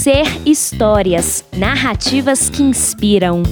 Ser histórias, narrativas que inspiram.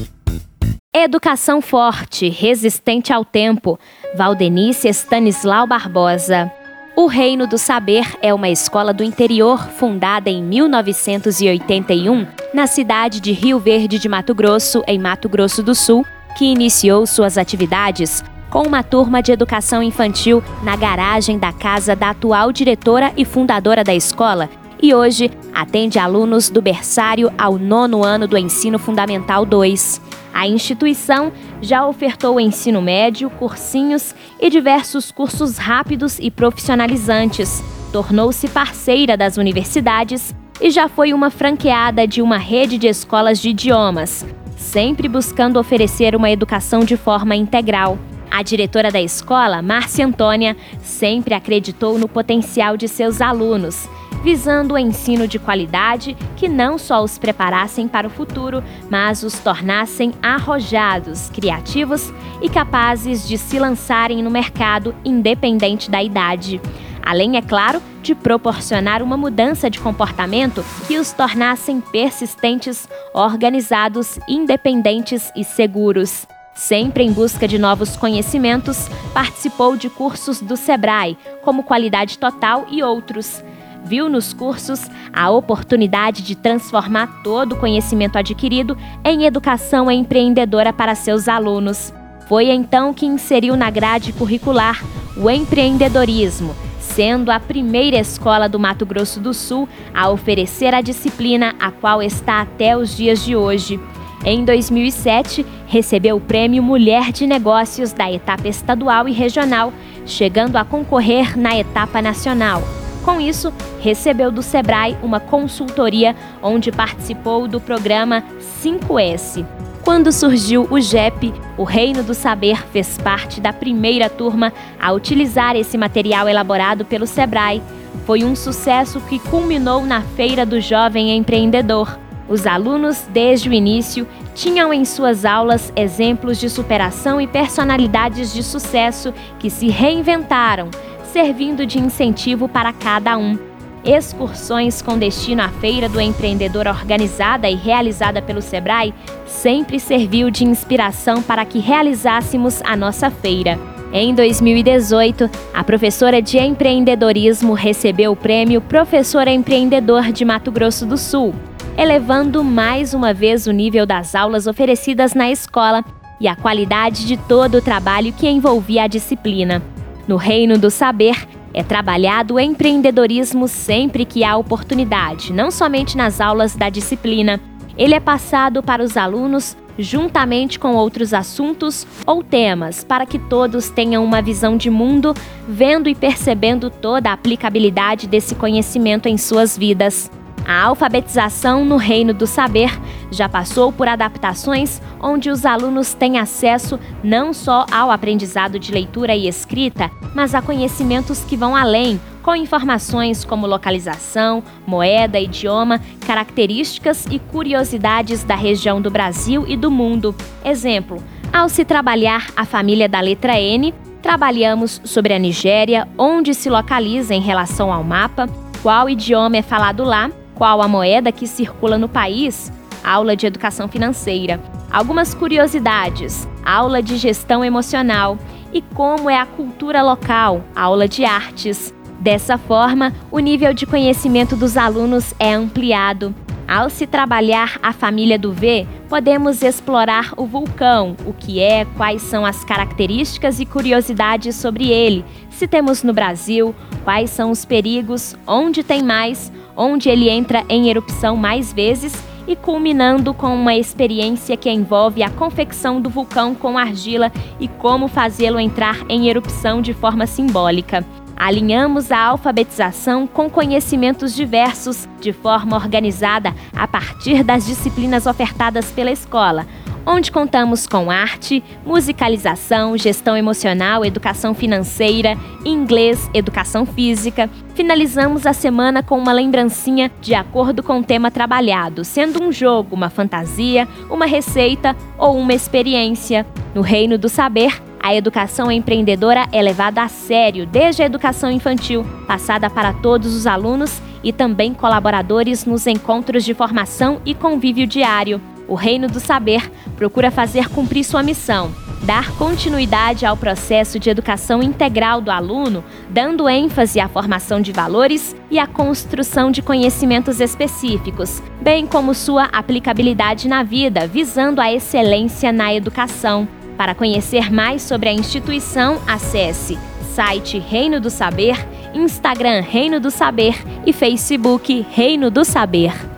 Educação forte, resistente ao tempo. Valdenice Stanislau Barbosa. O Reino do Saber é uma escola do interior fundada em 1981 na cidade de Rio Verde de Mato Grosso, em Mato Grosso do Sul, que iniciou suas atividades com uma turma de educação infantil na garagem da casa da atual diretora e fundadora da escola, e hoje atende alunos do berçário ao nono ano do Ensino Fundamental 2. A instituição já ofertou ensino médio, cursinhos e diversos cursos rápidos e profissionalizantes. Tornou-se parceira das universidades e já foi uma franqueada de uma rede de escolas de idiomas, sempre buscando oferecer uma educação de forma integral. A diretora da escola, Márcia Antônia, sempre acreditou no potencial de seus alunos, visando o ensino de qualidade que não só os preparassem para o futuro, mas os tornassem arrojados, criativos e capazes de se lançarem no mercado independente da idade. Além, é claro, de proporcionar uma mudança de comportamento que os tornassem persistentes, organizados, independentes e seguros. Sempre em busca de novos conhecimentos, participou de cursos do Sebrae, como Qualidade Total e outros. Viu nos cursos a oportunidade de transformar todo o conhecimento adquirido em educação empreendedora para seus alunos. Foi então que inseriu na grade curricular o empreendedorismo, sendo a primeira escola do Mato Grosso do Sul a oferecer a disciplina a qual está até os dias de hoje. Em 2007, recebeu o prêmio Mulher de Negócios da etapa estadual e regional, chegando a concorrer na etapa nacional. Com isso, recebeu do Sebrae uma consultoria onde participou do programa 5S. Quando surgiu o GEP, o Reino do Saber fez parte da primeira turma a utilizar esse material elaborado pelo Sebrae. Foi um sucesso que culminou na Feira do Jovem Empreendedor os alunos, desde o início, tinham em suas aulas exemplos de superação e personalidades de sucesso que se reinventaram, servindo de incentivo para cada um. Excursões com destino à Feira do Empreendedor organizada e realizada pelo Sebrae sempre serviu de inspiração para que realizássemos a nossa feira. Em 2018, a professora de empreendedorismo recebeu o prêmio Professor Empreendedor de Mato Grosso do Sul elevando mais uma vez o nível das aulas oferecidas na escola e a qualidade de todo o trabalho que envolvia a disciplina. No reino do saber, é trabalhado o empreendedorismo sempre que há oportunidade, não somente nas aulas da disciplina. Ele é passado para os alunos juntamente com outros assuntos ou temas, para que todos tenham uma visão de mundo, vendo e percebendo toda a aplicabilidade desse conhecimento em suas vidas. A alfabetização no reino do saber já passou por adaptações onde os alunos têm acesso não só ao aprendizado de leitura e escrita, mas a conhecimentos que vão além, com informações como localização, moeda, idioma, características e curiosidades da região do Brasil e do mundo. Exemplo: ao se trabalhar a família da letra N, trabalhamos sobre a Nigéria, onde se localiza em relação ao mapa, qual idioma é falado lá qual a moeda que circula no país, aula de educação financeira, algumas curiosidades, aula de gestão emocional e como é a cultura local, aula de artes. Dessa forma, o nível de conhecimento dos alunos é ampliado. Ao se trabalhar a família do V, podemos explorar o vulcão, o que é, quais são as características e curiosidades sobre ele, se temos no Brasil, quais são os perigos, onde tem mais, onde ele entra em erupção mais vezes e culminando com uma experiência que envolve a confecção do vulcão com argila e como fazê-lo entrar em erupção de forma simbólica. Alinhamos a alfabetização com conhecimentos diversos, de forma organizada a partir das disciplinas ofertadas pela escola, onde contamos com arte, musicalização, gestão emocional, educação financeira, inglês, educação física. Finalizamos a semana com uma lembrancinha de acordo com o tema trabalhado, sendo um jogo, uma fantasia, uma receita ou uma experiência. No reino do saber, A educação empreendedora é levada a sério desde a educação infantil, passada para todos os alunos e também colaboradores nos encontros de formação e convívio diário. O Reino do Saber procura fazer cumprir sua missão, dar continuidade ao processo de educação integral do aluno, dando ênfase à formação de valores e à construção de conhecimentos específicos, bem como sua aplicabilidade na vida, visando a excelência na educação. Para conhecer mais sobre a instituição, acesse site Reino do Saber, Instagram Reino do Saber e Facebook Reino do Saber.